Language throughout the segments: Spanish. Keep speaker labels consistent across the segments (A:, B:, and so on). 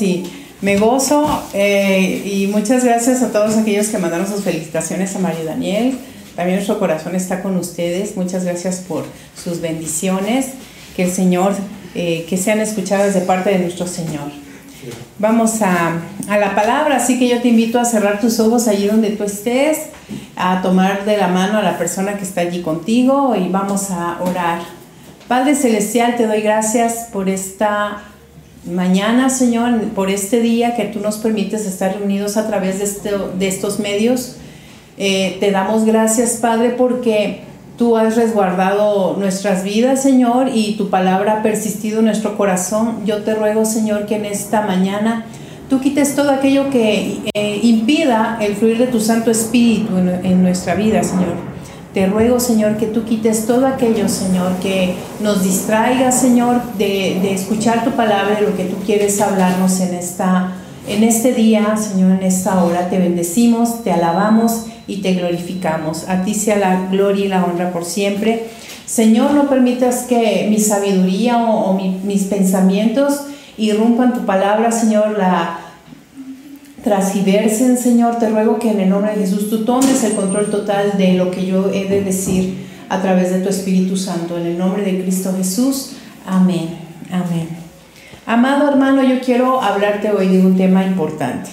A: Y me gozo eh, y muchas gracias a todos aquellos que mandaron sus felicitaciones a María Daniel. También nuestro corazón está con ustedes. Muchas gracias por sus bendiciones. Que el Señor, eh, que sean escuchadas de parte de nuestro Señor. Vamos a, a, la palabra, así que yo te invito a cerrar tus ojos allí donde tú estés, a tomar de la mano a la persona que está allí contigo y vamos a orar. Padre Celestial, te doy gracias por esta mañana, Señor, por este día que tú nos permites estar reunidos a través de, este, estos medios. Eh, te damos gracias, Padre, porque tú has resguardado nuestras vidas, Señor, y tu palabra ha persistido en nuestro corazón. Yo te ruego, Señor, que en esta mañana tú quites todo aquello que eh, impida el fluir de tu Santo Espíritu en nuestra vida, Señor. Te ruego, Señor, que tú quites todo aquello, Señor, que nos distraiga, Señor, de, de, escuchar tu palabra, de lo que tú quieres hablarnos en, esta, en este día, Señor, en esta hora. Te bendecimos, te alabamos y te glorificamos. A ti sea la gloria y la honra por siempre. Señor, no permitas que mi sabiduría o, o mi, mis pensamientos irrumpan tu palabra, Señor, la transgiversen, Señor. Te ruego que en el nombre de Jesús tú tomes el control total de lo que yo he de decir a través de tu Espíritu Santo. En el nombre de Cristo Jesús. Amén. Amén. Amado hermano, yo quiero hablarte hoy de un tema importante,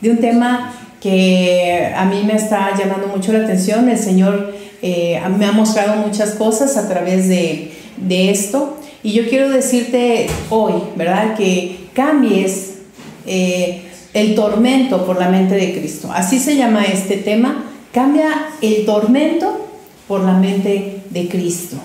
A: de un tema que a mí me está llamando mucho la atención. El Señor eh, me ha mostrado muchas cosas a través de, de, esto. Y yo quiero decirte hoy, ¿verdad? Que cambies eh, el tormento por la mente de Cristo. Así se llama este tema. Cambia el tormento por la mente de Cristo.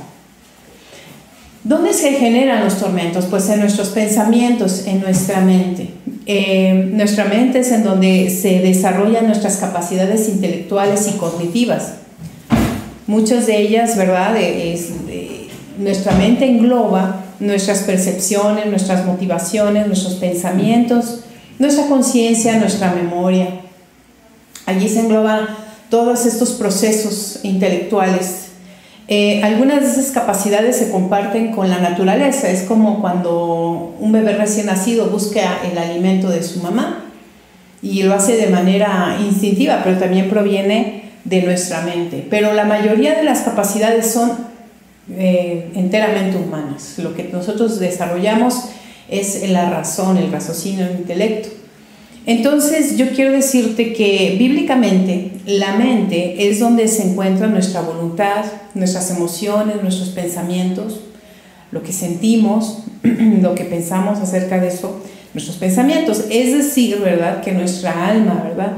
A: ¿Dónde se generan los tormentos? Pues en nuestros pensamientos, en nuestra mente. Eh, nuestra mente es en donde se desarrollan nuestras capacidades intelectuales y cognitivas. Muchas de ellas, ¿verdad? Es, nuestra mente engloba nuestras percepciones, nuestras motivaciones, nuestros pensamientos, nuestra conciencia, nuestra memoria. Allí se engloban todos estos procesos intelectuales. Eh, algunas de esas capacidades se comparten con la naturaleza. Es como cuando un bebé recién nacido busca el alimento de su mamá y lo hace de manera instintiva, pero también proviene de nuestra mente. Pero la mayoría de las capacidades son eh, enteramente humanas. Lo que nosotros desarrollamos es la razón, el raciocinio, el intelecto. Entonces yo quiero decirte que bíblicamente la mente es donde se encuentra nuestra voluntad, nuestras emociones, nuestros pensamientos, lo que sentimos, lo que pensamos acerca de eso, nuestros pensamientos. Es decir, ¿verdad? Que nuestra alma, ¿verdad?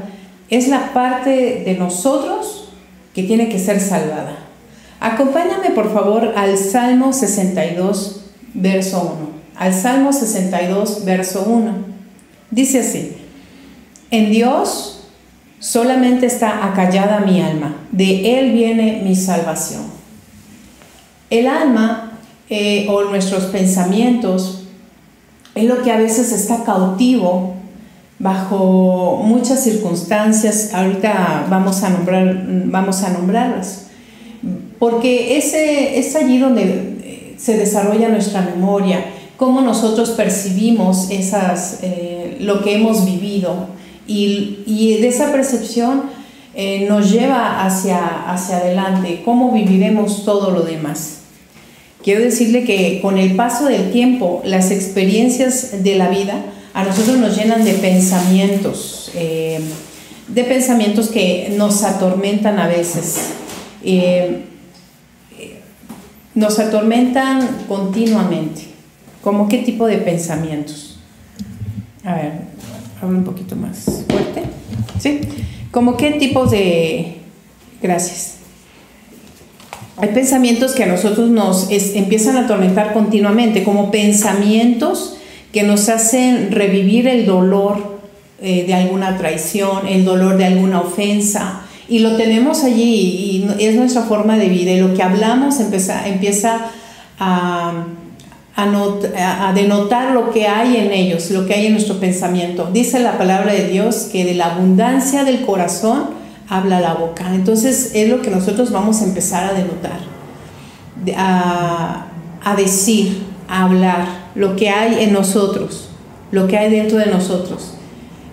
A: Es la parte de nosotros que tiene que ser salvada. Acompáñame por favor al Salmo 62, verso 1 al Salmo 62, verso 1. Dice así, en Dios solamente está acallada mi alma, de Él viene mi salvación. El alma eh, o nuestros pensamientos es lo que a veces está cautivo bajo muchas circunstancias, ahorita vamos a, nombrar, vamos a nombrarlas, porque ese, es allí donde eh, se desarrolla nuestra memoria, cómo nosotros percibimos esas, eh, lo que hemos vivido y, y de esa percepción eh, nos lleva hacia, hacia adelante, cómo viviremos todo lo demás. Quiero decirle que con el paso del tiempo, las experiencias de la vida a nosotros nos llenan de pensamientos, eh, de pensamientos que nos atormentan a veces. nos atormentan continuamente. ¿Cómo qué tipo de pensamientos? A ver, habla un poquito más fuerte. ¿Sí? ¿Cómo qué tipo de... Gracias. Hay pensamientos que a nosotros nos empiezan a atormentar continuamente, como pensamientos que nos hacen revivir el dolor eh, de alguna traición, el dolor de alguna ofensa, y lo tenemos allí y es nuestra forma de vida, y lo que hablamos empieza, empieza a a, denotar lo que hay en ellos, lo que hay en nuestro pensamiento. Dice la palabra de Dios que de la abundancia del corazón habla la boca. Entonces es lo que nosotros vamos a empezar a denotar, a, decir, a hablar, lo que hay en nosotros. lo que hay dentro de nosotros.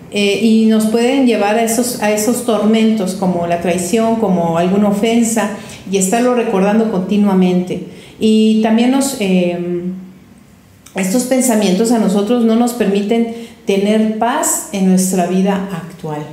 A: Eh, y nos pueden llevar a esos, a esos tormentos como la traición, como alguna ofensa, y estarlo recordando continuamente. Y también nos, em, estos pensamientos a nosotros no nos permiten tener paz en nuestra vida actual.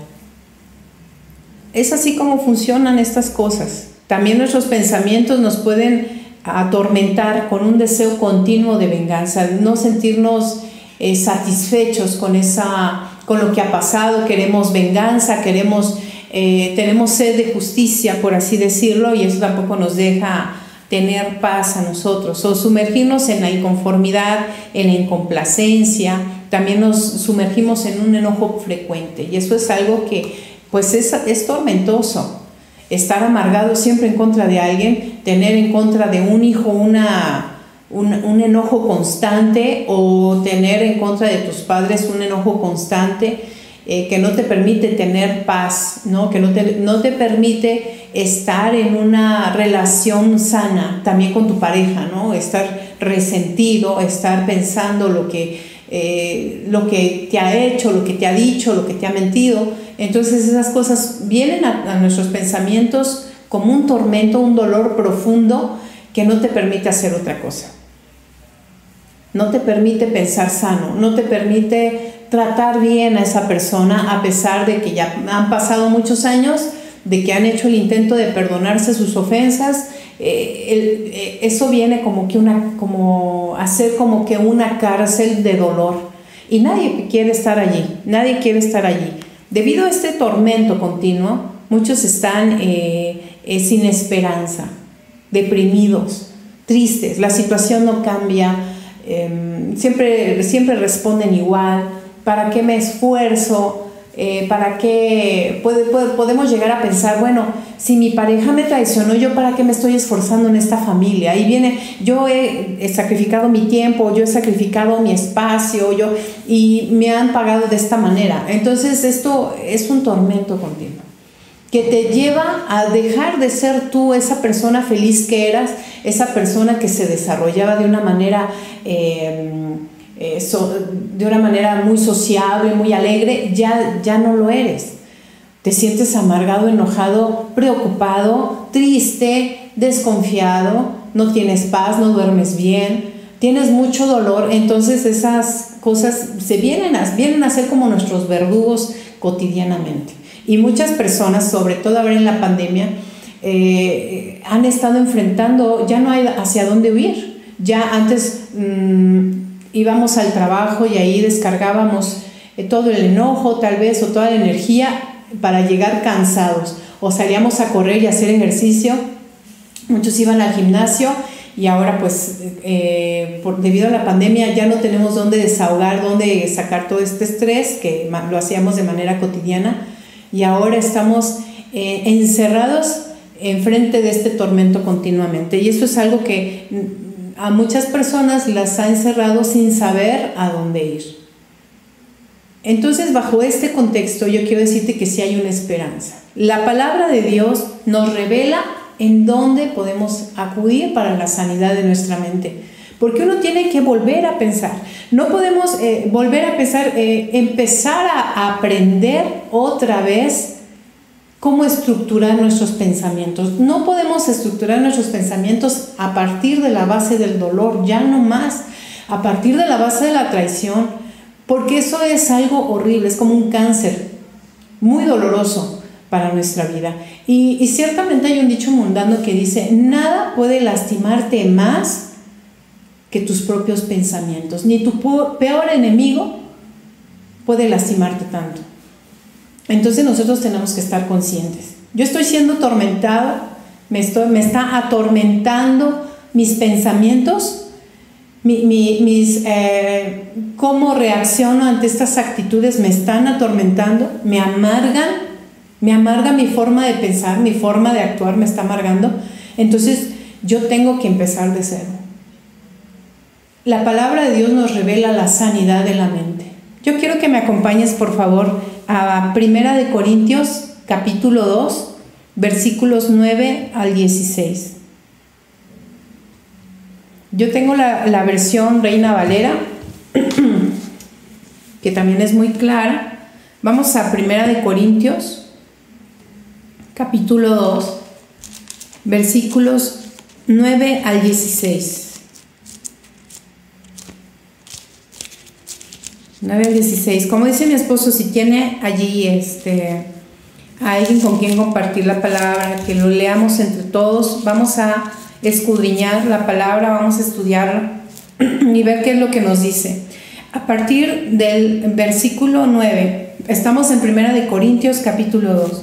A: Es así como funcionan estas cosas. También nuestros pensamientos nos pueden atormentar con un deseo continuo de venganza, no sentirnos eh, satisfechos con, esa, con lo que ha pasado, queremos venganza, queremos, eh, tenemos sed de justicia, por así decirlo, y eso tampoco nos deja tener paz a nosotros, o sumergirnos en la inconformidad, en la incomplacencia, también nos sumergimos en un enojo frecuente, y eso es algo que pues es, es tormentoso. Estar amargado siempre en contra de alguien, tener en contra de un hijo una, un, enojo constante o tener en contra de tus padres un enojo constante eh, que no te permite tener paz, ¿no? que no te, no te permite estar en una relación sana también con tu pareja, ¿no? estar resentido, estar pensando lo que, eh, lo que te ha hecho, lo que te ha dicho, lo que te ha mentido entonces esas cosas vienen a, nuestros pensamientos como un tormento, un dolor profundo que no te permite hacer otra cosa. No te permite pensar sano, no te permite tratar bien a esa persona a pesar de que ya han pasado muchos años, de que han hecho el intento de perdonarse sus ofensas. Eh, eh, eso viene como que una, como hacer como que una cárcel de dolor. Y nadie quiere estar allí, nadie quiere estar allí. Debido a este tormento continuo, muchos están eh, eh, sin esperanza, deprimidos, tristes, la situación no cambia, em, siempre, siempre responden igual, ¿para qué me esfuerzo? Eh, ¿Para qué podemos llegar a pensar, bueno, si mi pareja me traicionó, yo para qué me estoy esforzando en esta familia? Ahí viene, yo he, sacrificado mi tiempo, yo he sacrificado mi espacio, yo, y me han pagado de esta manera. Entonces esto es un tormento continuo que te lleva a dejar de ser tú esa persona feliz que eras, esa persona que se desarrollaba de una manera... Eh, eh, de una manera muy sociable, muy alegre, ya, ya no lo eres. Te sientes amargado, enojado, preocupado, triste, desconfiado, no tienes paz, no duermes bien, tienes mucho dolor, entonces esas cosas se vienen a, vienen a ser como nuestros verdugos cotidianamente. Y muchas personas, sobre todo ahora en la pandemia, eh, han estado enfrentando, ya no hay hacia dónde huir. Ya antes mm, íbamos al trabajo y ahí descargábamos eh, todo el enojo tal vez o toda la energía para llegar cansados. O salíamos a correr y hacer ejercicio. Muchos iban al gimnasio y ahora pues eh, debido a la pandemia ya no tenemos dónde desahogar, dónde sacar todo este estrés que lo hacíamos de manera cotidiana. Y ahora estamos eh, encerrados enfrente de este tormento continuamente. Y eso es algo que a muchas personas las ha encerrado sin saber a dónde ir. Entonces, bajo este contexto, yo quiero decirte que sí hay una esperanza. La palabra de Dios nos revela en dónde podemos acudir para la sanidad de nuestra mente. Porque uno tiene que volver a pensar. No podemos eh, volver a pensar, eh, empezar a aprender otra vez cómo estructurar nuestros pensamientos. No podemos estructurar nuestros pensamientos a partir de la base del dolor, ya no más, a partir de la base de la traición, porque eso es algo horrible, es como un cáncer muy doloroso para nuestra vida. Y, ciertamente hay un dicho mundano que dice, nada puede lastimarte más que tus propios pensamientos, ni tu peor enemigo puede lastimarte tanto. Entonces nosotros tenemos que estar conscientes. Yo estoy siendo atormentado, me, está atormentando mis pensamientos, mis, eh, cómo reacciono ante estas actitudes me están atormentando, me amargan, me amarga mi forma de pensar, mi forma de actuar me está amargando. Entonces yo tengo que empezar de cero. La palabra de Dios nos revela la sanidad de la mente. Yo quiero que me acompañes, por favor, a Primera de Corintios, capítulo 2, versículos 9 al 16. Yo tengo la, versión Reina Valera que también es muy clara. Vamos a Primera de Corintios, capítulo 2, versículos 9 al 16. 9 al 16. Como dice mi esposo, si tiene allí este, alguien con quien compartir la palabra, que lo leamos entre todos, vamos a escudriñar la palabra, vamos a estudiarla y ver qué es lo que nos dice. A partir del versículo 9, estamos en Primera de Corintios capítulo 2.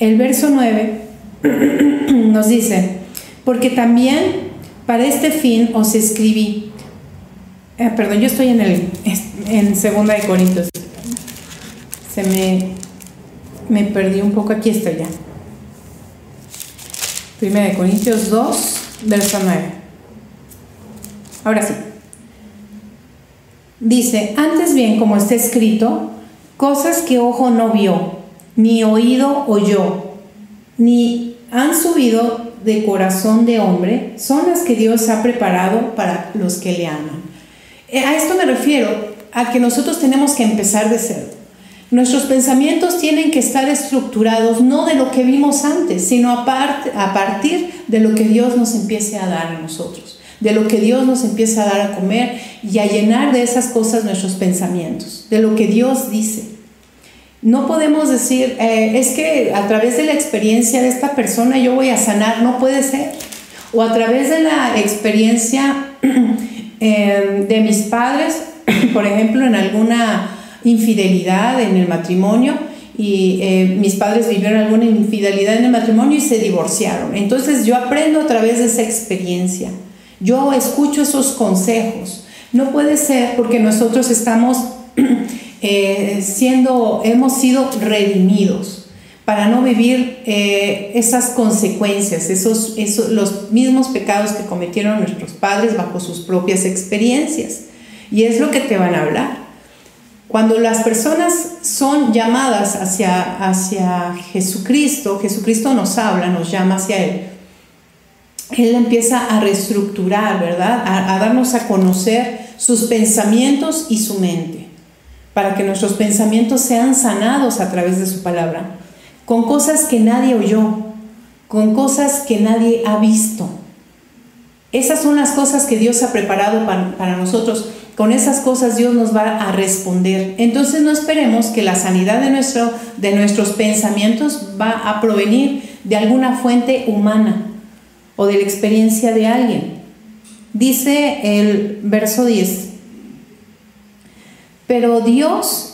A: El verso 9 nos dice, porque también para este fin os escribí. Eh, perdón, yo estoy en el en Segunda de Corintios. Se me me perdí un poco, aquí estoy ya. Primera de Corintios 2, verso 9. Ahora sí. Dice, antes bien, como está escrito, cosas que ojo no vio, ni oído oyó, ni han subido de corazón de hombre, son las que Dios ha preparado para los que le aman. Eh, a esto me refiero, a que nosotros tenemos que empezar de cero. Nuestros pensamientos tienen que estar estructurados no de lo que vimos antes, sino a, a partir de lo que Dios nos empiece a dar a nosotros de lo que Dios nos empieza a dar a comer y a llenar de esas cosas nuestros pensamientos, de lo que Dios dice. No podemos decir, eh, es que a través de la experiencia de esta persona yo voy a sanar, no puede ser. O a través de la experiencia eh, de mis padres, por ejemplo, en alguna infidelidad en el matrimonio, y eh, mis padres vivieron alguna infidelidad en el matrimonio y se divorciaron. Entonces yo aprendo a través de esa experiencia. Yo escucho esos consejos. No puede ser porque nosotros estamos eh, siendo, hemos sido redimidos para no vivir eh, esas consecuencias, esos, los mismos pecados que cometieron nuestros padres bajo sus propias experiencias. Y es lo que te van a hablar. Cuando las personas son llamadas hacia, hacia Jesucristo, Jesucristo nos habla, nos llama hacia Él él empieza a reestructurar, ¿verdad? A, darnos a conocer sus pensamientos y su mente, para que nuestros pensamientos sean sanados a través de su palabra, con cosas que nadie oyó, con cosas que nadie ha visto. Esas son las cosas que Dios ha preparado para, para nosotros. Con esas cosas Dios nos va a responder. Entonces no esperemos que la sanidad de, nuestro, de nuestros pensamientos va a provenir de alguna fuente humana o de la experiencia de alguien. Dice el verso 10, pero Dios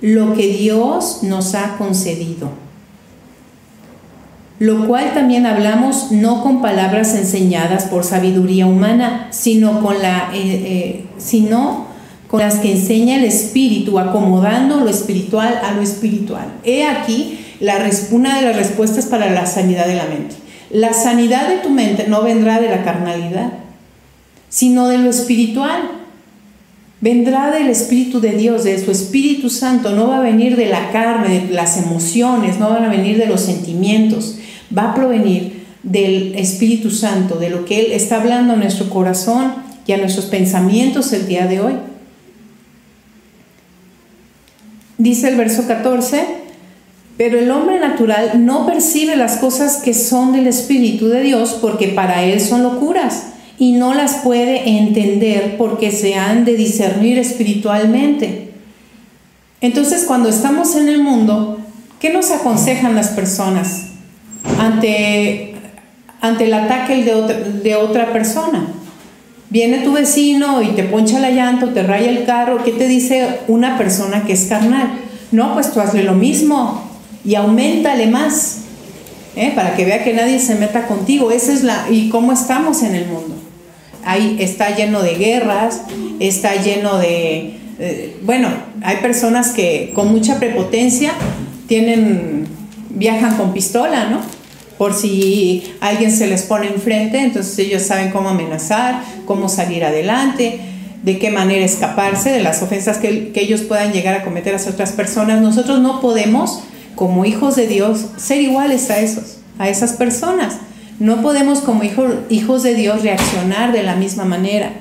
A: lo que Dios nos ha concedido. Lo cual también hablamos no con palabras enseñadas por sabiduría humana, sino con, la, eh, eh, sino con las que enseña el Espíritu, acomodando lo espiritual a lo espiritual. He aquí la, una de las respuestas para la sanidad de la mente. La sanidad de tu mente no vendrá de la carnalidad, sino de lo espiritual. Vendrá del Espíritu de Dios, de su Espíritu Santo. No va a venir de la carne, de las emociones, no van a venir de los sentimientos. Va a provenir del Espíritu Santo, de lo que Él está hablando a nuestro corazón y a nuestros pensamientos el día de hoy. Dice el verso 14, pero el hombre natural no percibe las cosas que son del Espíritu de Dios porque para él son locuras y no las puede entender porque se han de discernir espiritualmente. Entonces cuando estamos en el mundo, ¿qué nos aconsejan las personas ante, ante el ataque de otra, de otra persona? Viene tu vecino y te poncha la llanta o te raya el carro, ¿qué te dice una persona que es carnal? No, pues tú hazle lo mismo, y aumentale más, ¿eh? para que vea que nadie se meta contigo. Esa es la, y cómo estamos en el mundo. Está lleno de guerras, está lleno de, eh, bueno, hay personas que con mucha prepotencia tienen, viajan con pistola, ¿no? Por si alguien se les pone enfrente, entonces ellos saben cómo amenazar, cómo salir adelante, de qué manera escaparse de las ofensas que, que ellos puedan llegar a cometer a otras personas. Nosotros no podemos, como hijos de Dios, ser iguales a esos, a esas personas. No podemos como hijos de Dios reaccionar de la misma manera.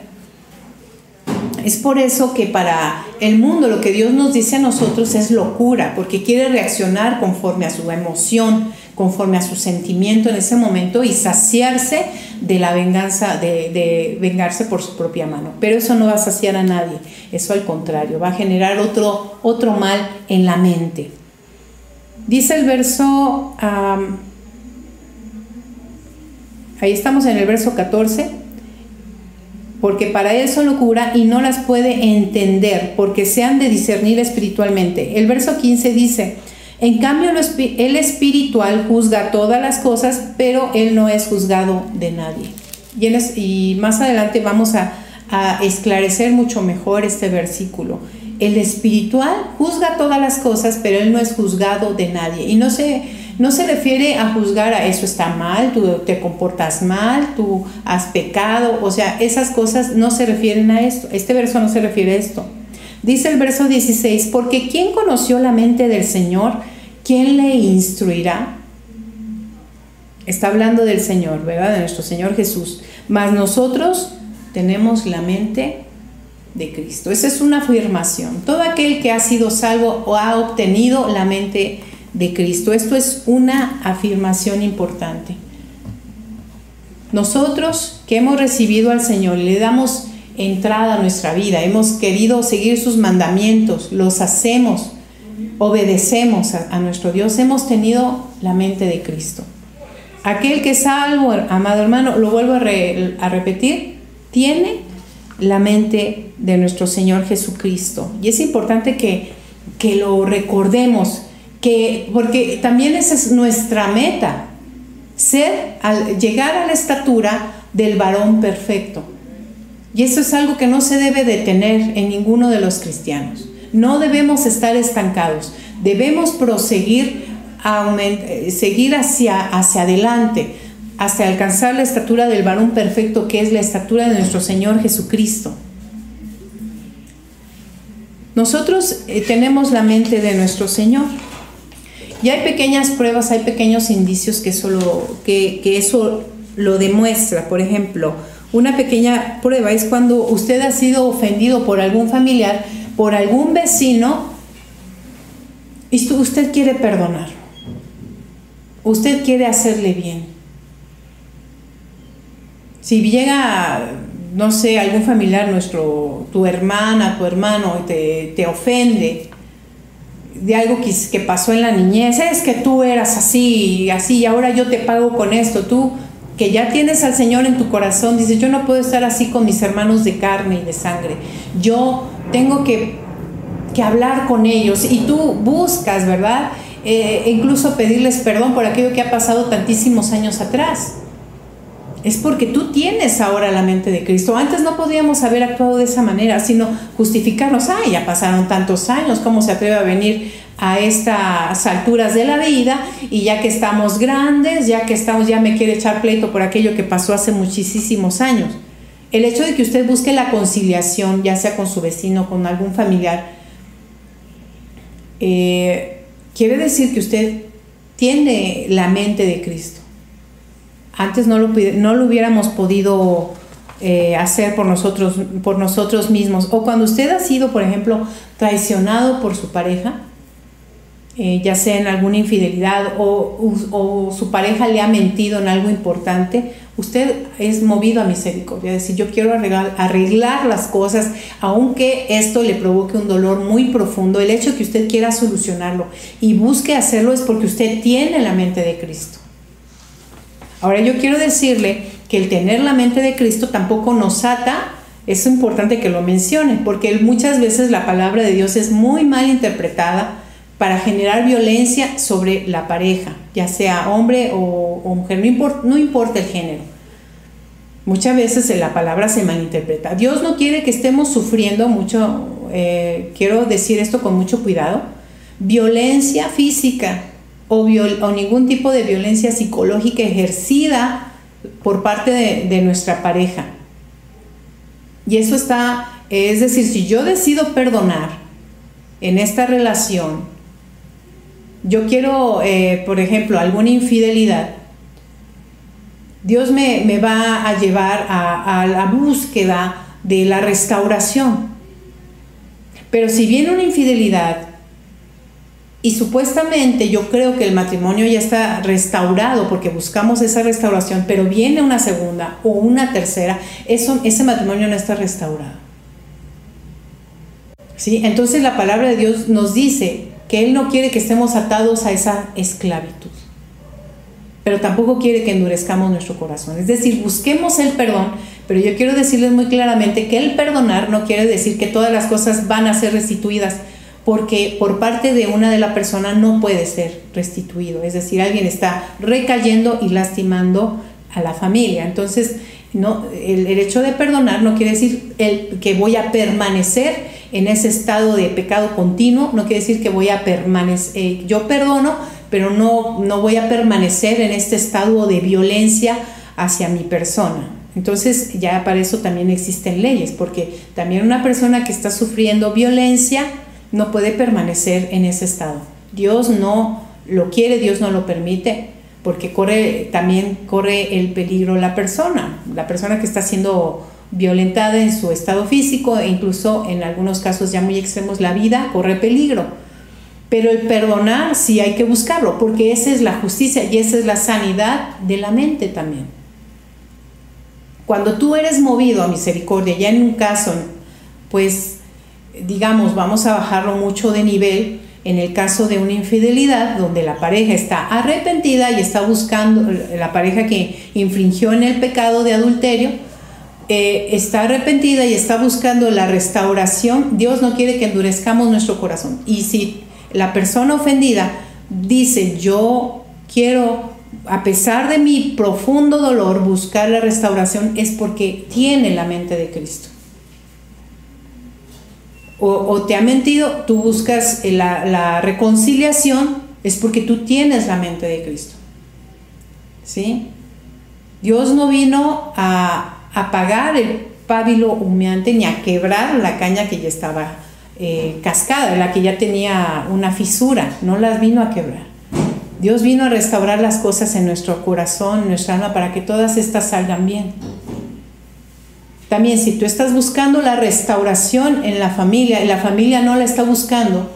A: Es por eso que para el mundo lo que Dios nos dice a nosotros es locura, porque quiere reaccionar conforme a su emoción, conforme a su sentimiento en ese momento y saciarse de la venganza, de, vengarse por su propia mano. Pero eso no va a saciar a nadie, eso al contrario, va a generar otro, otro mal en la mente. Dice el verso... Ahí estamos en el verso 14. Porque para él son locura y no las puede entender, porque se han de discernir espiritualmente. El verso 15 dice, en cambio el espiritual juzga todas las cosas, pero él no es juzgado de nadie. Y, más adelante vamos a, a esclarecer mucho mejor este versículo. El espiritual juzga todas las cosas, pero él no es juzgado de nadie. Y no se no se refiere a juzgar a eso está mal, tú te comportas mal, tú has pecado, o sea, esas cosas no se refieren a esto. Este verso no se refiere a esto. Dice el verso 16, porque ¿quién conoció la mente del Señor? ¿Quién le instruirá? Está hablando del Señor, ¿verdad? De nuestro Señor Jesús. Mas nosotros tenemos la mente de Cristo. Esa es una afirmación. Todo aquel que ha sido salvo o ha obtenido la mente de Cristo. Esto es una afirmación importante. Nosotros que hemos recibido al Señor, le damos entrada a nuestra vida, hemos querido seguir sus mandamientos, los hacemos, obedecemos a, nuestro Dios, hemos tenido la mente de Cristo. Aquel que es salvo, amado hermano, lo vuelvo a, repetir, tiene la mente de nuestro Señor Jesucristo. Y es importante que, que lo recordemos, porque también esa es nuestra meta, ser, al llegar a la estatura del varón perfecto. Y eso es algo que no se debe detener en ninguno de los cristianos. No debemos estar estancados, debemos proseguir, eh, seguir hacia, hacia adelante, hasta alcanzar la estatura del varón perfecto, que es la estatura de nuestro Señor Jesucristo. Nosotros eh, tenemos la mente de nuestro Señor. Y hay pequeñas pruebas, hay pequeños indicios que eso lo, que, eso lo demuestra. Por ejemplo, una pequeña prueba es cuando usted ha sido ofendido por algún familiar, por algún vecino, y usted quiere perdonar. Usted quiere hacerle bien. Si llega, no sé, algún familiar nuestro, tu hermana, tu hermano, te, te ofende, de algo que, que, pasó en la niñez, es que tú eras así, así, y ahora yo te pago con esto, tú que ya tienes al Señor en tu corazón, dices, yo no puedo estar así con mis hermanos de carne y de sangre, yo tengo que, que hablar con ellos y tú buscas, ¿verdad? Eh, incluso pedirles perdón por aquello que ha pasado tantísimos años atrás es porque tú tienes ahora la mente de Cristo. Antes no podíamos haber actuado de esa manera, sino justificarnos, ay, ya pasaron tantos años, ¿cómo se atreve a venir a estas alturas de la vida? Y ya que estamos grandes, ya que estamos, ya me quiere echar pleito por aquello que pasó hace muchísimos años. El hecho de que usted busque la conciliación, ya sea con su vecino, con algún familiar, eh, quiere decir que usted tiene la mente de Cristo. Antes no lo, no lo hubiéramos podido eh, hacer por nosotros, por nosotros mismos. O cuando usted ha sido, por ejemplo, traicionado por su pareja, eh, ya sea en alguna infidelidad o, su pareja le ha mentido en algo importante, usted es movido a misericordia, es decir, yo quiero arreglar, arreglar las cosas, aunque esto le provoque un dolor muy profundo, el hecho de que usted quiera solucionarlo y busque hacerlo es porque usted tiene la mente de Cristo. Ahora yo quiero decirle que el tener la mente de Cristo tampoco nos ata, es importante que lo mencione, porque muchas veces la palabra de Dios es muy mal interpretada para generar violencia sobre la pareja, ya sea hombre o, mujer, no importa, el género. Muchas veces la palabra se malinterpreta. Dios no quiere que estemos sufriendo mucho eh, quiero decir esto con mucho cuidado, violencia física o, ningún tipo de violencia psicológica ejercida por parte de, de nuestra pareja. Y eso está, es decir, si yo decido perdonar en esta relación, yo quiero, eh, por ejemplo, alguna infidelidad, Dios me, me va a llevar a, a, la búsqueda de la restauración. Pero si viene una infidelidad y supuestamente yo creo que el matrimonio ya está restaurado porque buscamos esa restauración, pero viene una segunda o una tercera, eso, ese matrimonio no está restaurado. ¿Sí? Entonces la palabra de Dios nos dice que Él no quiere que estemos atados a esa esclavitud, pero tampoco quiere que endurezcamos nuestro corazón. Es decir, busquemos el perdón, pero yo quiero decirles muy claramente que el perdonar no quiere decir que todas las cosas van a ser restituidas porque por parte de una de la persona no puede ser restituido, es decir, alguien está recayendo y lastimando a la familia. Entonces, no, el, hecho de perdonar no quiere decir el, que voy a permanecer en ese estado de pecado continuo, no quiere decir que voy a permanecer, eh, yo perdono, pero no, no voy a permanecer en este estado de violencia hacia mi persona. Entonces ya para eso también existen leyes, porque también una persona que está sufriendo violencia, no puede permanecer en ese estado. Dios no lo quiere, Dios no lo permite, porque corre, también corre el peligro la persona, la persona que está siendo violentada en su estado físico e incluso en algunos casos ya muy extremos la vida corre peligro. Pero el perdonar sí hay que buscarlo, porque esa es la justicia y esa es la sanidad de la mente también. Cuando tú eres movido a misericordia, ya en un caso, pues digamos, vamos a bajarlo mucho de nivel en el caso de una infidelidad donde la pareja está arrepentida y está buscando, la pareja que infringió en el pecado de adulterio, eh, está arrepentida y está buscando la restauración, Dios no quiere que endurezcamos nuestro corazón. Y si la persona ofendida dice, yo quiero, a pesar de mi profundo dolor, buscar la restauración, es porque tiene la mente de Cristo o, te ha mentido, tú buscas la, reconciliación, es porque tú tienes la mente de Cristo. ¿Sí? Dios no vino a apagar el pábilo humeante ni a quebrar la caña que ya estaba eh, cascada, la que ya tenía una fisura, no las vino a quebrar. Dios vino a restaurar las cosas en nuestro corazón, en nuestra alma, para que todas estas salgan bien. También si tú estás buscando la restauración en la familia y la familia no la está buscando,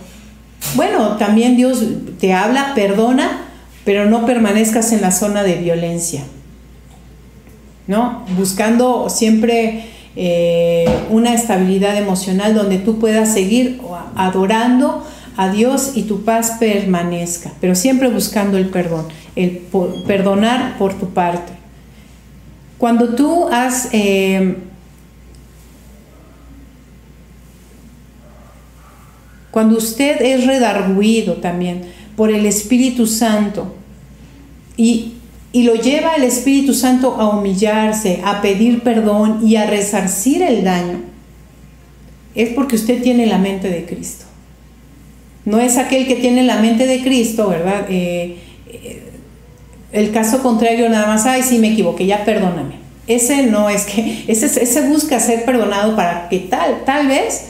A: bueno, también Dios te habla, perdona, pero no permanezcas en la zona de violencia. ¿No? Buscando siempre eh, una estabilidad emocional donde tú puedas seguir adorando a Dios y tu paz permanezca, pero siempre buscando el perdón, el perdonar por tu parte. Cuando tú has eh, Cuando usted es redarguido también por el Espíritu Santo y, lo lleva el Espíritu Santo a humillarse, a pedir perdón y a resarcir el daño, es porque usted tiene la mente de Cristo. No es aquel que tiene la mente de Cristo, ¿verdad? Eh, eh, el caso contrario, nada más, ay, sí me equivoqué, ya perdóname. Ese no es que, ese, ese busca ser perdonado para que tal, tal vez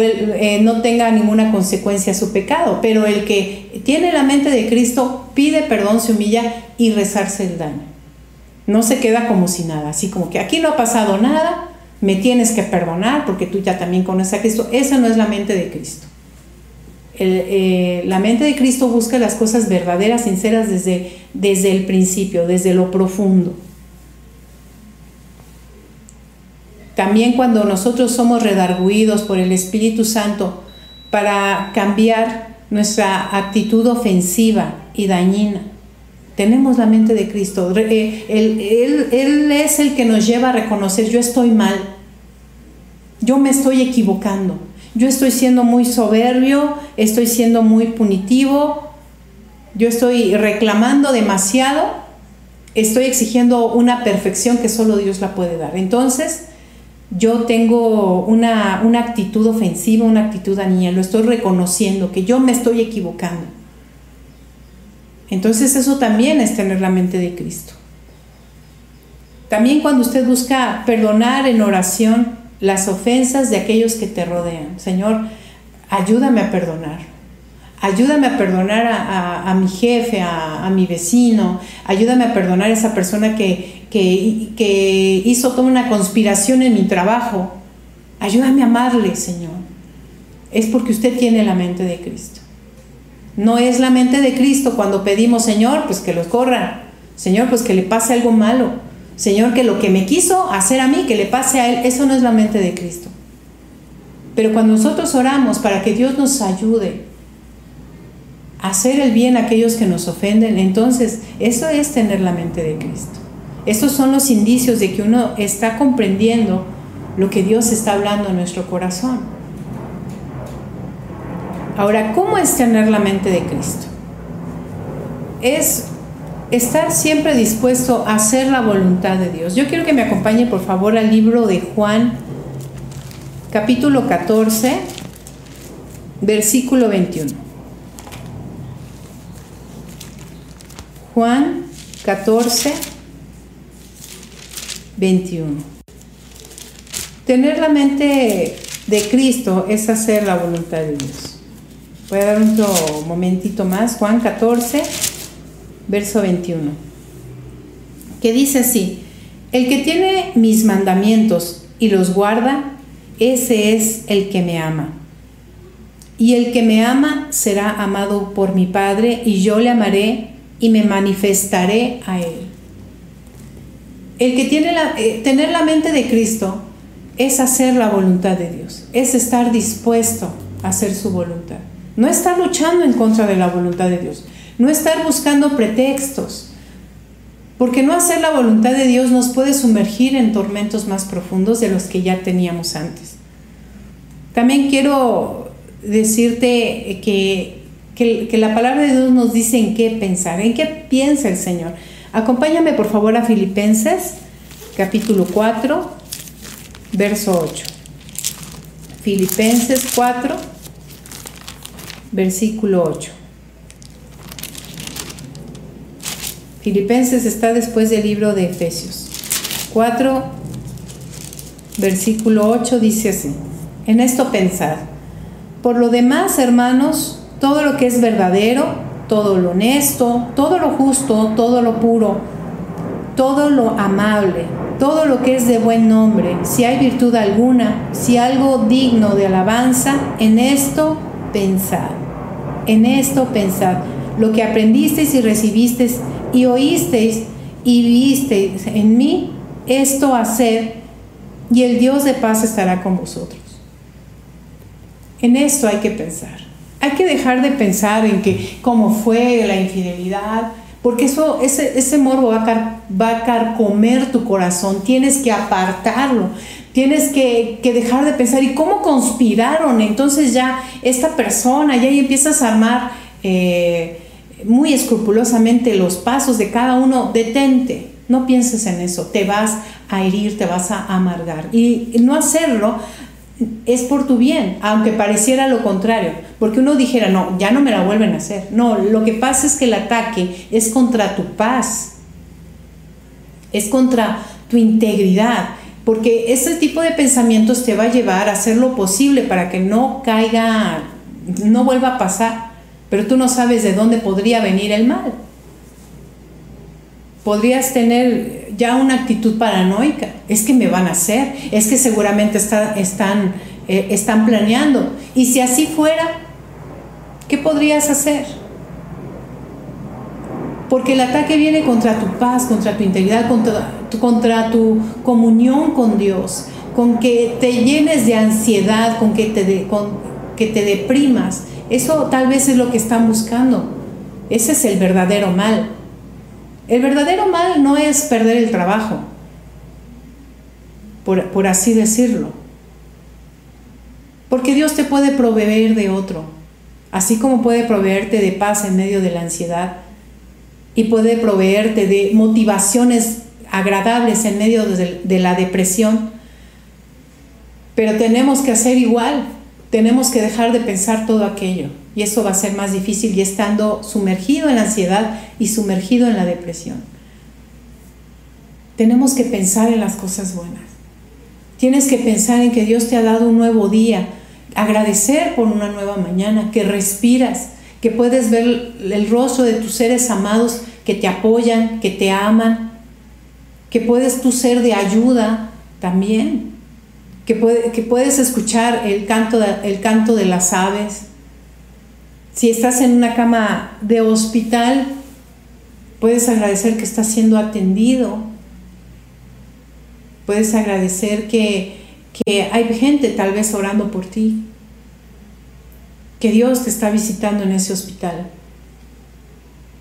A: eh, no tenga ninguna consecuencia su pecado, pero el que tiene la mente de Cristo pide perdón, se humilla y rezarse el daño. No se queda como si nada, así como que aquí no ha pasado nada, me tienes que perdonar porque tú ya también conoces a Cristo. Esa no es la mente de Cristo. Eh, la mente de Cristo busca las cosas verdaderas, sinceras desde, desde el principio, desde lo profundo. También cuando nosotros somos redarguidos por el Espíritu Santo para cambiar nuestra actitud ofensiva y dañina. Tenemos la mente de Cristo. Eh, él, es el que nos lleva a reconocer, yo estoy mal, yo me estoy equivocando, yo estoy siendo muy soberbio, estoy siendo muy punitivo, yo estoy reclamando demasiado, estoy exigiendo una perfección que solo Dios la puede dar. Entonces, yo tengo una, una actitud ofensiva, una actitud dañina, lo estoy reconociendo, que yo me estoy equivocando. Entonces eso también es tener la mente de Cristo. También cuando usted busca perdonar en oración las ofensas de aquellos que te rodean. Señor, ayúdame a perdonar. Ayúdame a perdonar a, mi jefe, a, mi vecino. Ayúdame a perdonar a esa persona que, que hizo toda una conspiración en mi trabajo. Ayúdame a amarle, Señor. Es porque usted tiene la mente de Cristo. No es la mente de Cristo cuando pedimos, Señor, pues que los corran. Señor, pues que le pase algo malo. Señor, que lo que me quiso hacer a mí, que le pase a Él, eso no es la mente de Cristo. Pero cuando nosotros oramos para que Dios nos ayude hacer el bien a aquellos que nos ofenden, entonces eso es tener la mente de Cristo. Estos son los indicios de que uno está comprendiendo lo que Dios está hablando en nuestro corazón. Ahora, ¿cómo es tener la mente de Cristo? Es estar siempre dispuesto a hacer la voluntad de Dios. Yo quiero que me acompañe por favor al libro de Juan, capítulo 14, versículo 21. Juan 14, 21. Tener la mente de Cristo es hacer la voluntad de Dios. Voy a dar un momentito más. Juan 14, verso 21, que dice así, el que tiene mis mandamientos y los guarda, ese es el que me ama. Y el que me ama será amado por mi Padre, y yo le amaré y me manifestaré a él. El que tiene la, eh, tener la mente de Cristo es hacer la voluntad de Dios, es estar dispuesto a hacer su voluntad. No estar luchando en contra de la voluntad de Dios, no estar buscando pretextos, porque no hacer la voluntad de Dios nos puede sumergir en tormentos más profundos de los que ya teníamos antes. También quiero decirte que, que, la palabra de Dios nos dice en qué pensar, en qué piensa el Señor. Acompáñame por favor a Filipenses capítulo 4, verso 8. Filipenses 4, versículo 8. Filipenses está después del libro de Efesios. 4, versículo 8 dice así, en esto pensad. Por lo demás, hermanos, todo lo que es verdadero, todo lo honesto, todo lo justo, todo lo puro, todo lo amable, todo lo que es de buen nombre, si hay virtud alguna, si algo digno de alabanza, en esto pensad. En esto pensad. Lo que aprendisteis y recibisteis y oísteis y visteis en mí esto hacer, y el Dios de paz estará con vosotros. En esto hay que pensar. Hay que dejar de pensar en que cómo fue la infidelidad, porque eso, ese, ese morbo va a, va a carcomer tu corazón. Tienes que apartarlo. Tienes que, dejar de pensar, ¿y cómo conspiraron? Entonces ya esta persona, ya ahí empiezas a armar eh, muy escrupulosamente los pasos de cada uno, detente, no pienses en eso, te vas a herir, te vas a amargar. Y no hacerlo es por tu bien, aunque pareciera lo contrario, porque uno dijera, no, ya no me la vuelven a hacer. No, lo que pasa es que el ataque es contra tu paz, es contra tu integridad, porque ese tipo de pensamientos te va a llevar a hacer lo posible para que no caiga, no vuelva a pasar pero tú no sabes de dónde podría venir el mal. Podrías tener ya una actitud paranoica, es que me van a hacer, es que seguramente están, eh, están planeando. Y si así fuera, ¿qué podrías hacer? Porque el ataque viene contra tu paz, contra tu integridad, contra tu, comunión con Dios, con que te llenes de ansiedad, con que te deprimas. Eso tal vez es lo que están buscando. Ese es el verdadero mal. El verdadero mal no es perder el trabajo, por, así decirlo. Porque Dios te puede proveer de otro, así como puede proveerte de paz en medio de la ansiedad y puede proveerte de motivaciones agradables en medio de, la depresión. Pero tenemos que hacer igual, tenemos que dejar de pensar todo aquello. Y eso va a ser más difícil y estando sumergido en la ansiedad y sumergido en la depresión. Tenemos que pensar en las cosas buenas. Tienes que pensar en que Dios te ha dado un nuevo día, agradecer por una nueva mañana, que respiras, que puedes ver el rostro de tus seres amados que te apoyan, que te aman, que puedes tú ser de ayuda también, que, puedes escuchar el canto, el canto de las aves. Si estás en una cama de hospital, puedes agradecer que estás siendo atendido, puedes agradecer que, que hay gente tal vez orando por ti, que Dios te está visitando en ese hospital.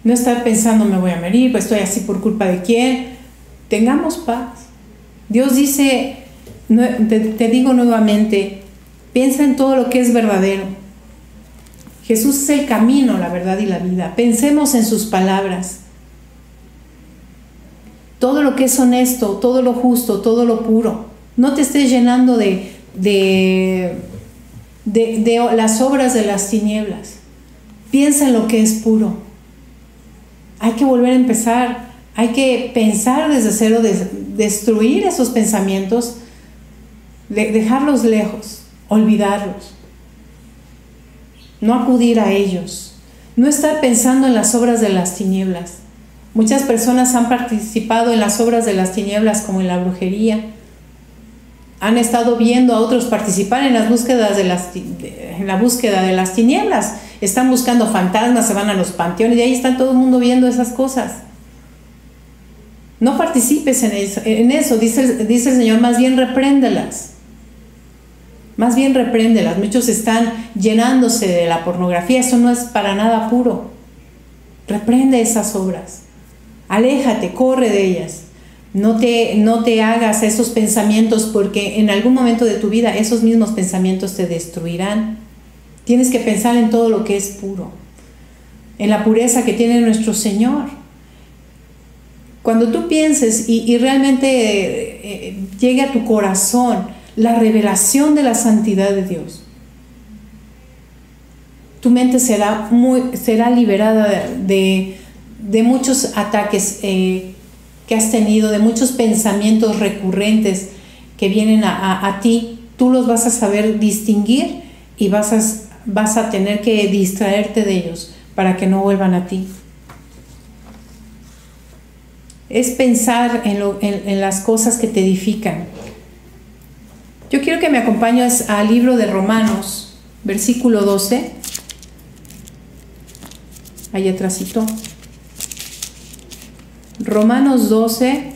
A: No estar pensando me voy a morir, pues estoy así por culpa de quién. Tengamos paz. Dios dice, te, digo nuevamente, piensa en todo lo que es verdadero. Jesús es el camino, la verdad y la vida. Pensemos en sus palabras. Todo lo que es honesto, todo lo justo, todo lo puro. No te estés llenando de, de de, las obras de las tinieblas. Piensa en lo que es puro. Hay que volver a empezar. Hay que pensar desde cero, destruir esos pensamientos, dejarlos lejos, olvidarlos. No acudir a ellos. No estar pensando en las obras de las tinieblas. Muchas personas han participado en las obras de las tinieblas como en la brujería, han estado viendo a otros participar en las búsquedas de las en la búsqueda de las tinieblas. Están buscando fantasmas, se van a los panteones y ahí está todo el mundo viendo esas cosas. No participes en eso, dice, dice el Señor, más bien repréndelas. Más bien repréndelas. Muchos están llenándose de la pornografía, eso no es para nada puro. Reprende esas obras. Aléjate, corre de ellas. No te, no te hagas esos pensamientos porque en algún momento de tu vida esos mismos pensamientos te destruirán. Tienes que pensar en todo lo que es puro, en la pureza que tiene nuestro Señor. Cuando tú pienses y, realmente eh, llegue a tu corazón la revelación de la santidad de Dios, tu mente será, muy, será liberada de, muchos ataques eh, que has tenido, de muchos pensamientos recurrentes que vienen a, ti, tú los vas a saber distinguir y vas a, vas a tener que distraerte de ellos para que no vuelvan a ti. Es pensar en, en las cosas que te edifican. Yo quiero que me acompañes al libro de Romanos, versículo 12. Ahí atrásito. Romanos 12,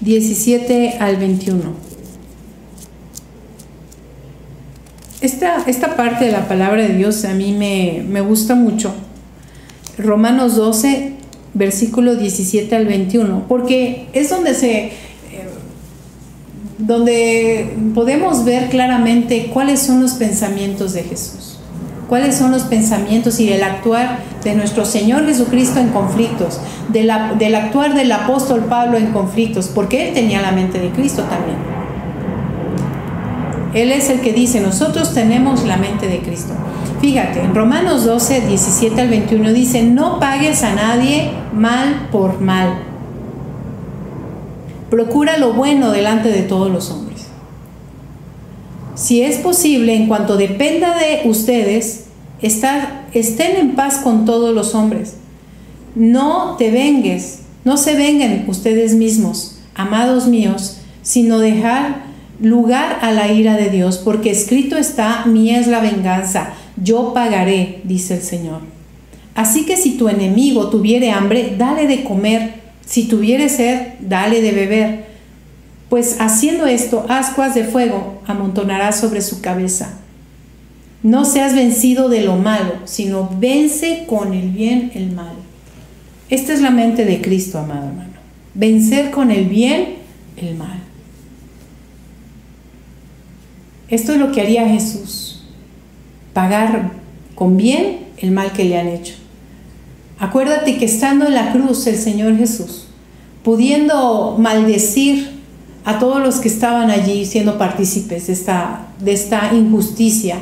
A: 17 al 21. Esta, parte de la palabra de Dios a mí me, gusta mucho. Romanos 12, versículo 17 al 21, porque es donde se donde podemos ver claramente cuáles son los pensamientos de Jesús cuáles son los pensamientos y el actuar de nuestro Señor Jesucristo en conflictos, del actuar del apóstol Pablo en conflictos, porque él tenía la mente de Cristo también. Él es el que dice, nosotros tenemos la mente de Cristo. Fíjate, en Romanos 12, 17 al 21 dice, no pagues a nadie mal por mal. Procura lo bueno delante de todos los hombres si es posible, en cuanto dependa de ustedes, estén en paz con todos los hombres. No te vengues, no se vengan ustedes mismos, amados míos, sino dejar lugar a la ira de Dios, porque escrito está, mi es la venganza, yo pagaré, dice el Señor. Así que si tu enemigo tuviere hambre, dale de comer, si tuviere sed, dale de beber pues haciendo esto, ascuas de fuego amontonará sobre su cabeza. No seas vencido de lo malo, sino vence con el bien el mal. Esta es la mente de Cristo, amado hermano. Vencer con el bien el mal. Esto es lo que haría Jesús. Pagar con bien el mal que le han hecho. Acuérdate que estando en la cruz el Señor Jesús, pudiendo maldecir a todos los que estaban allí siendo partícipes de esta, injusticia.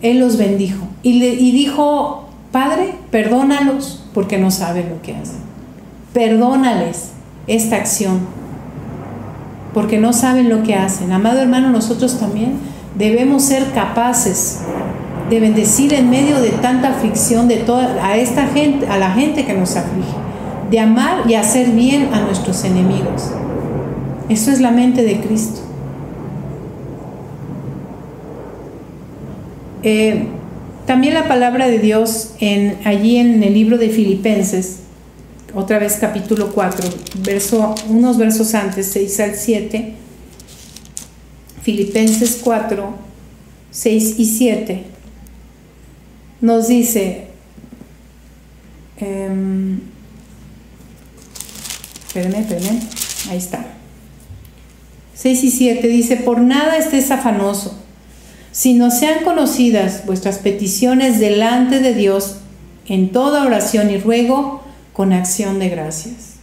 A: Él los bendijo y, le, y dijo, Padre, perdónalos porque no saben lo que hacen. Perdónales esta acción porque no saben lo que hacen. Amado hermano, nosotros también debemos ser capaces de bendecir en medio de tanta aflicción de toda a esta gente, a la gente que nos aflige de amar y hacer bien a nuestros enemigos. Eso es la mente de Cristo. Eh, también la palabra de Dios en, allí en el libro de Filipenses, otra vez capítulo 4, verso, unos versos antes, 6 al 7, Filipenses 4, 6 y 7, nos dice, em, Espérenme, espérenme. Ahí está. 6 y 7 dice, por nada estés afanoso, sino sean conocidas vuestras peticiones delante de Dios en toda oración y ruego con acción de gracias.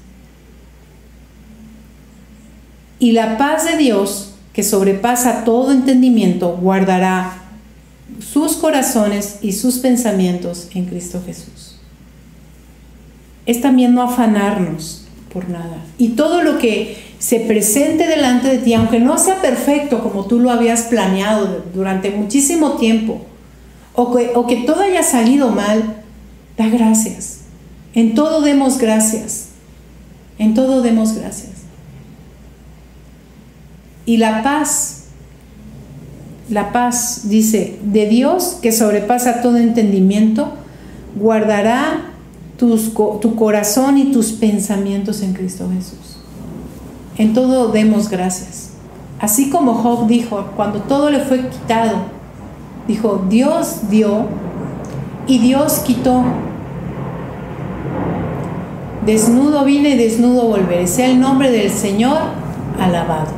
A: Y la paz de Dios, que sobrepasa todo entendimiento, guardará sus corazones y sus pensamientos en Cristo Jesús. Es también no afanarnos por nada. Y todo lo que se presente delante de ti, aunque no sea perfecto como tú lo habías planeado durante muchísimo tiempo, o que, o que todo haya salido mal, da gracias. En todo demos gracias. En todo demos gracias. Y la paz, la paz, dice, de Dios que sobrepasa todo entendimiento, guardará tu corazón y tus pensamientos en Cristo Jesús. En todo demos gracias. Así como Job dijo, cuando todo le fue quitado, dijo, Dios dio y Dios quitó. Desnudo vine y desnudo volveré. Sea el nombre del Señor alabado.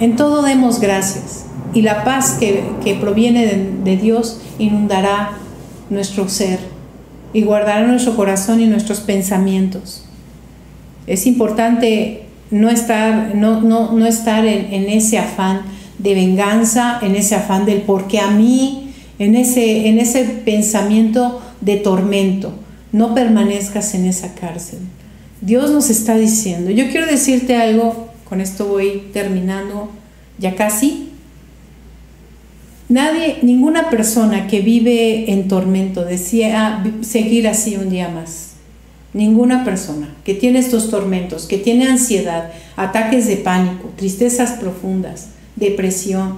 A: En todo demos gracias. Y la paz que, proviene de, Dios inundará nuestro ser y guardará nuestro corazón y nuestros pensamientos. Es importante no estar, no, no, estar en, en, ese afán de venganza, en ese afán del por qué a mí, en ese, en ese pensamiento de tormento. No permanezcas en esa cárcel. Dios nos está diciendo, yo quiero decirte algo, con esto voy terminando ya casi, Nadie, ninguna persona que vive en tormento desea seguir así un día más. Ninguna persona que tiene estos tormentos, que tiene ansiedad, ataques de pánico, tristezas profundas, depresión,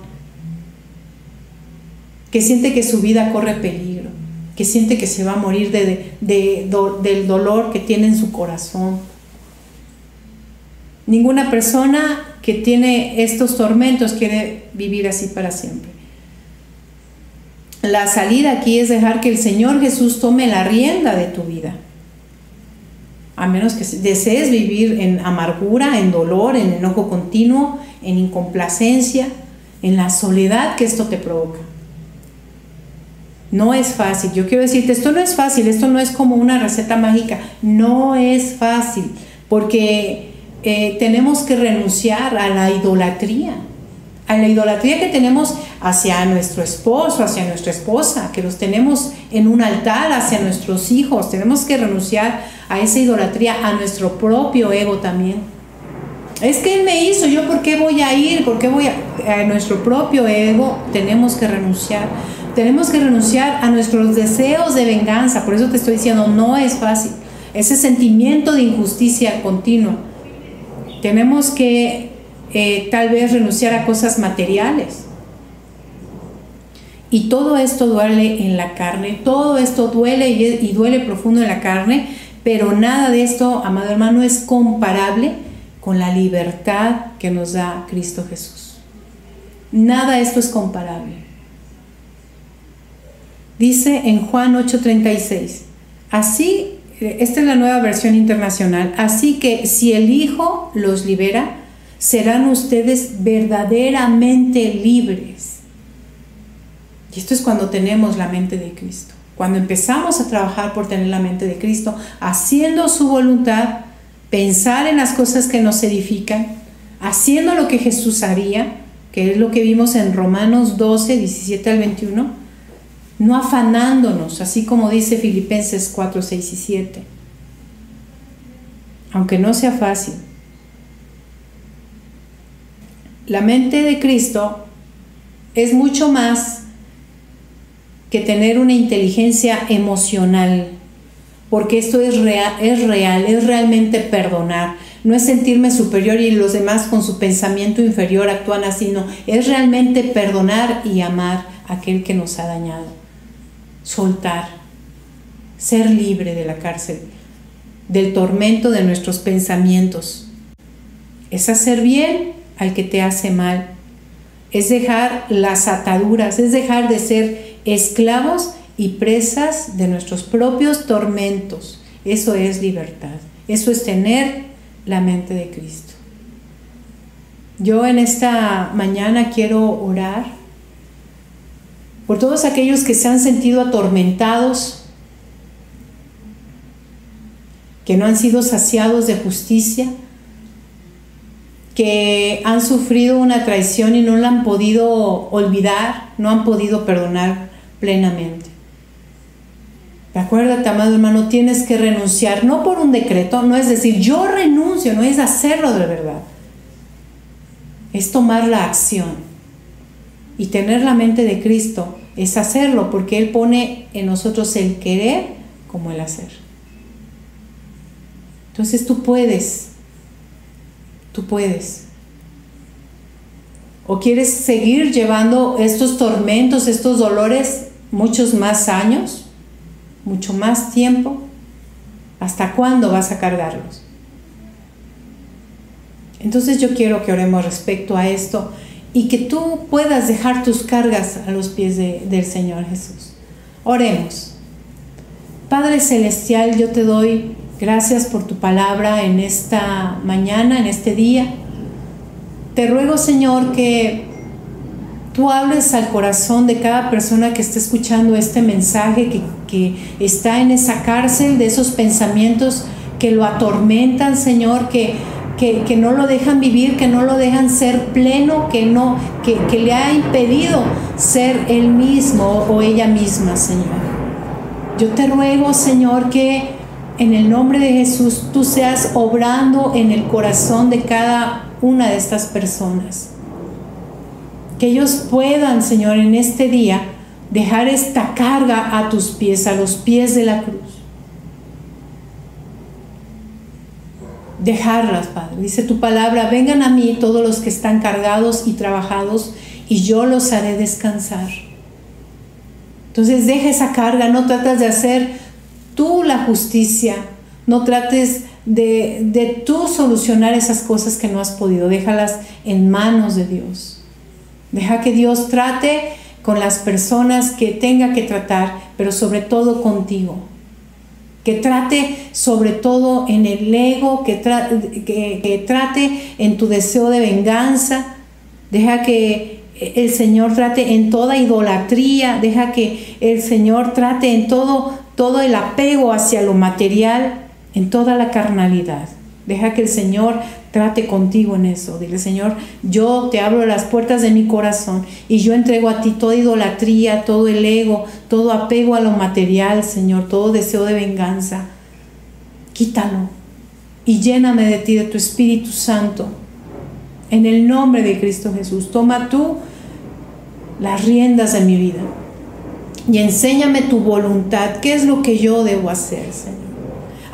A: que siente que su vida corre peligro, que siente que se va a morir del dolor que tiene en su corazón. Ninguna persona que tiene estos tormentos quiere vivir así para siempre. La salida aquí es dejar que el Señor Jesús tome la rienda de tu vida. A menos que desees vivir en amargura, en dolor, en enojo continuo, en incomplacencia, en la soledad que esto te provoca. No es fácil. Yo quiero decirte, esto no es fácil, esto no es como una receta mágica. No es fácil, porque eh, tenemos que renunciar a la idolatría a la idolatría que tenemos hacia nuestro esposo, hacia nuestra esposa, que los tenemos en un altar, hacia nuestros hijos. Tenemos que renunciar a esa idolatría, a nuestro propio ego también. Es que Él me hizo, yo por qué voy a ir, por qué voy a... A nuestro propio ego tenemos que renunciar. Tenemos que renunciar a nuestros deseos de venganza. Por eso te estoy diciendo, no es fácil. Ese sentimiento de injusticia continua. Tenemos que eh, tal vez renunciar a cosas materiales. Y todo esto duele en la carne, todo esto duele y, duele profundo en la carne, pero nada de esto, amado hermano, es comparable con la libertad que nos da Cristo Jesús. Nada de esto es comparable. Dice en Juan 8:36, así, esta es la nueva versión internacional, así que si el Hijo los libera, serán ustedes verdaderamente libres. Y esto es cuando tenemos la mente de Cristo. Cuando empezamos a trabajar por tener la mente de Cristo, haciendo su voluntad, pensar en las cosas que nos edifican, haciendo lo que Jesús haría, que es lo que vimos en Romanos 12, 17 al 21, no afanándonos, así como dice Filipenses 4, 6 y 7. Aunque no sea fácil. La mente de Cristo es mucho más que tener una inteligencia emocional, porque esto es real, es real, es realmente perdonar. No es sentirme superior y los demás con su pensamiento inferior actúan así, no, es realmente perdonar y amar a aquel que nos ha dañado. Soltar, ser libre de la cárcel, del tormento de nuestros pensamientos. Es hacer bien al que te hace mal. Es dejar las ataduras, es dejar de ser esclavos y presas de nuestros propios tormentos. Eso es libertad. Eso es tener la mente de Cristo. Yo en esta mañana quiero orar por todos aquellos que se han sentido atormentados, que no han sido saciados de justicia, que han sufrido una traición y no la han podido olvidar, no han podido perdonar plenamente. Acuérdate, amado hermano, tienes que renunciar, no por un decreto, no es decir, yo renuncio, no es hacerlo de verdad. Es tomar la acción. Y tener la mente de Cristo es hacerlo, porque Él pone en nosotros el querer como el hacer. Entonces tú puedes, tú puedes. ¿O quieres seguir llevando estos tormentos, estos dolores muchos más años? mucho más tiempo, ¿hasta cuándo vas a cargarlos? Entonces yo quiero que oremos respecto a esto y que tú puedas dejar tus cargas a los pies del Señor Jesús. Oremos. Padre Celestial, yo te doy gracias por tu palabra en esta mañana, en este día. Te ruego, Señor, que tú hables al corazón de cada persona que esté escuchando este mensaje, que, está en esa cárcel de esos pensamientos que lo atormentan, Señor, que, que, no lo dejan vivir, que no lo dejan ser pleno, que, no, que, que le ha impedido ser él mismo o ella misma, Señor. Yo te ruego, Señor, que en el nombre de Jesús tú seas obrando en el corazón de cada una de estas personas que ellos puedan, Señor, en este día dejar esta carga a tus pies, a los pies de la cruz. Dejarlas, Padre. Dice tu palabra, vengan a mí todos los que están cargados y trabajados y yo los haré descansar. Entonces deja esa carga, no tratas de hacer tú la justicia, no trates de, de tú solucionar esas cosas que no has podido, déjalas en manos de Dios. Deja que Dios trate con las personas que tenga que tratar, pero sobre todo contigo. Que trate sobre todo en el ego, que, que, trate en tu deseo de venganza. Deja que el Señor trate en toda idolatría. Deja que el Señor trate en todo, todo el apego hacia lo material, en toda la carnalidad. Deja que el Señor trate contigo en eso. Dile, Señor, yo te abro las puertas de mi corazón y yo entrego a ti toda idolatría, todo el ego, todo apego a lo material, Señor, todo deseo de venganza. Quítalo y lléname de ti, de tu Espíritu Santo. En el nombre de Cristo Jesús, toma tú las riendas de mi vida y enséñame tu voluntad. ¿Qué es lo que yo debo hacer, Señor?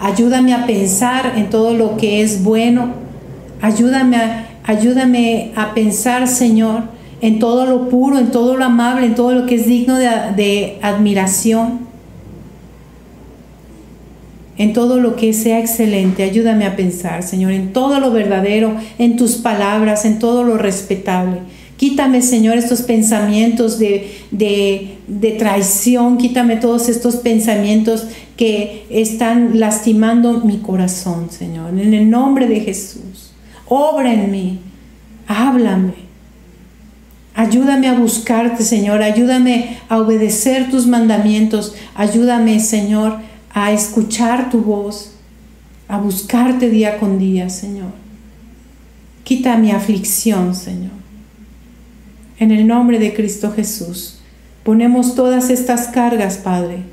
A: Ayúdame a pensar en todo lo que es bueno, Ayúdame a, ayúdame a pensar, Señor, en todo lo puro, en todo lo amable, en todo lo que es digno de, de admiración, en todo lo que sea excelente. Ayúdame a pensar, Señor, en todo lo verdadero, en tus palabras, en todo lo respetable. Quítame, Señor, estos pensamientos de, de, traición, quítame todos estos pensamientos que están lastimando mi corazón, Señor. En el nombre de Jesús obra en mí, háblame. Ayúdame a buscarte, Señor, ayúdame a obedecer tus mandamientos, ayúdame, Señor, a escuchar tu voz, a buscarte día con día, Señor. Quita mi aflicción, Señor. En el nombre de Cristo Jesús, ponemos todas estas cargas, Padre,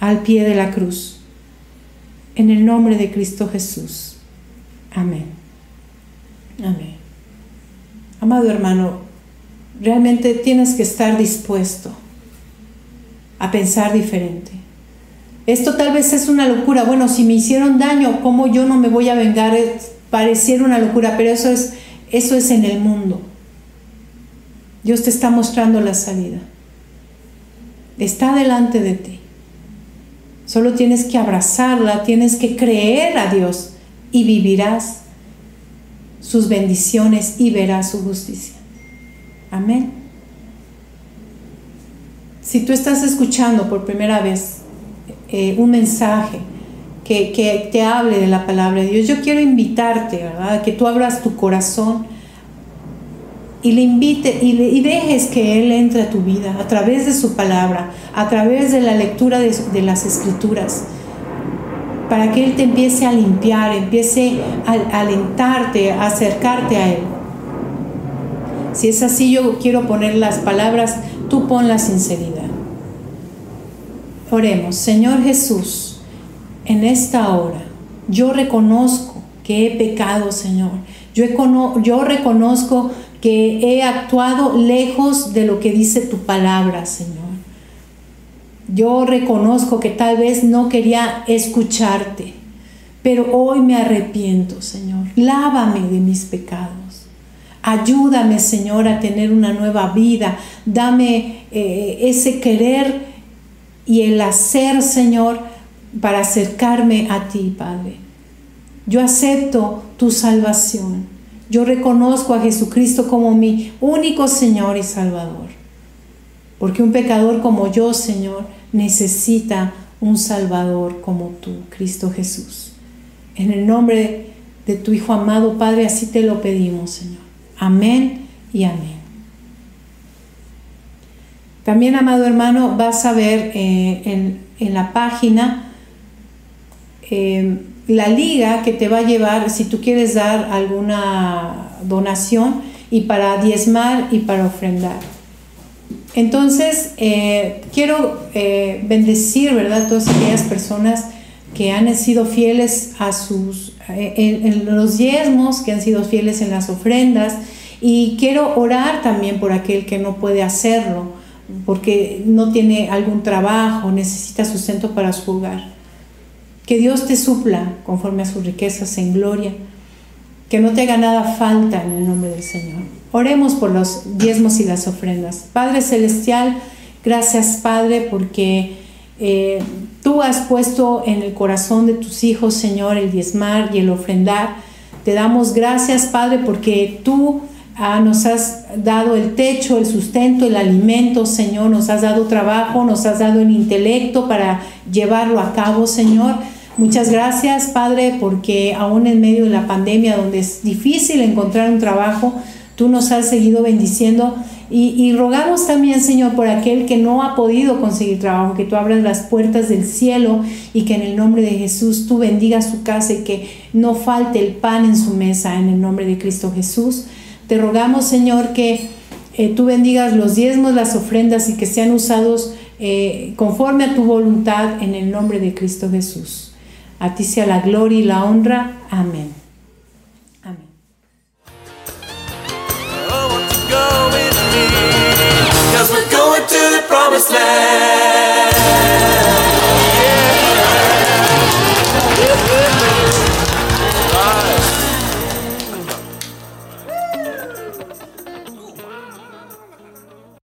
A: al pie de la cruz. En el nombre de Cristo Jesús. Amén. Amén. Amado hermano, realmente tienes que estar dispuesto a pensar diferente. Esto tal vez es una locura. Bueno, si me hicieron daño, ¿cómo yo no me voy a vengar? Pareciera una locura, pero eso es, eso es en el mundo. Dios te está mostrando la salida. Está delante de ti. Solo tienes que abrazarla, tienes que creer a Dios y vivirás sus bendiciones y verás su justicia. Amén. Si tú estás escuchando por primera vez eh, un mensaje que, que, te hable de la palabra de Dios, yo quiero invitarte, ¿verdad? Que tú abras tu corazón y le invite y, le, dejes que Él entre a tu vida a través de su palabra, a través de la lectura de, de las escrituras para que Él te empiece a limpiar, empiece a, alentarte, a acercarte a Él. Si es así, yo quiero poner las palabras, tú pon la sinceridad. Oremos, Señor Jesús, en esta hora yo reconozco que he pecado, Señor. Yo, yo reconozco que he actuado lejos de lo que dice tu palabra, Señor. Yo reconozco que tal vez no quería escucharte, pero hoy me arrepiento, Señor. Lávame de mis pecados. Ayúdame, Señor, a tener una nueva vida. Dame eh, ese querer y el hacer, Señor, para acercarme a ti, Padre. Yo acepto tu salvación. Yo reconozco a Jesucristo como mi único Señor y Salvador. Porque un pecador como yo, Señor, necesita un Salvador como tú, Cristo Jesús. En el nombre de tu Hijo amado, Padre, así te lo pedimos, Señor. Amén y amén. También, amado hermano, vas a ver eh, en, la página eh, la liga que te va a llevar si tú quieres dar alguna donación y para diezmar y para ofrendar. Entonces, eh, quiero bendecir, ¿verdad?, todas aquellas personas que han sido fieles a sus, eh, en, los diezmos, que han sido fieles en las ofrendas, y quiero orar también por aquel que no puede hacerlo, porque no tiene algún trabajo, necesita sustento para su hogar. Que Dios te supla conforme a sus riquezas en gloria, que no te haga nada falta en el nombre del Señor. Oremos por los diezmos y las ofrendas. Padre Celestial, gracias Padre porque eh, tú has puesto en el corazón de tus hijos, Señor, el diezmar y el ofrendar. Te damos gracias, Padre, porque tú ah, nos has dado el techo, el sustento, el alimento, Señor. Nos has dado trabajo, nos has dado el intelecto para llevarlo a cabo, Señor. Muchas gracias, Padre, porque aún en medio de la pandemia, donde es difícil encontrar un trabajo, Tú nos has seguido bendiciendo y, rogamos también, Señor, por aquel que no ha podido conseguir trabajo, que tú abras las puertas del cielo y que en el nombre de Jesús tú bendigas su casa y que no falte el pan en su mesa en el nombre de Cristo Jesús. Te rogamos, Señor, que eh, tú bendigas los diezmos, las ofrendas y que sean usados eh, conforme a tu voluntad en el nombre de Cristo Jesús. A ti sea la gloria y la honra. Amén. Cause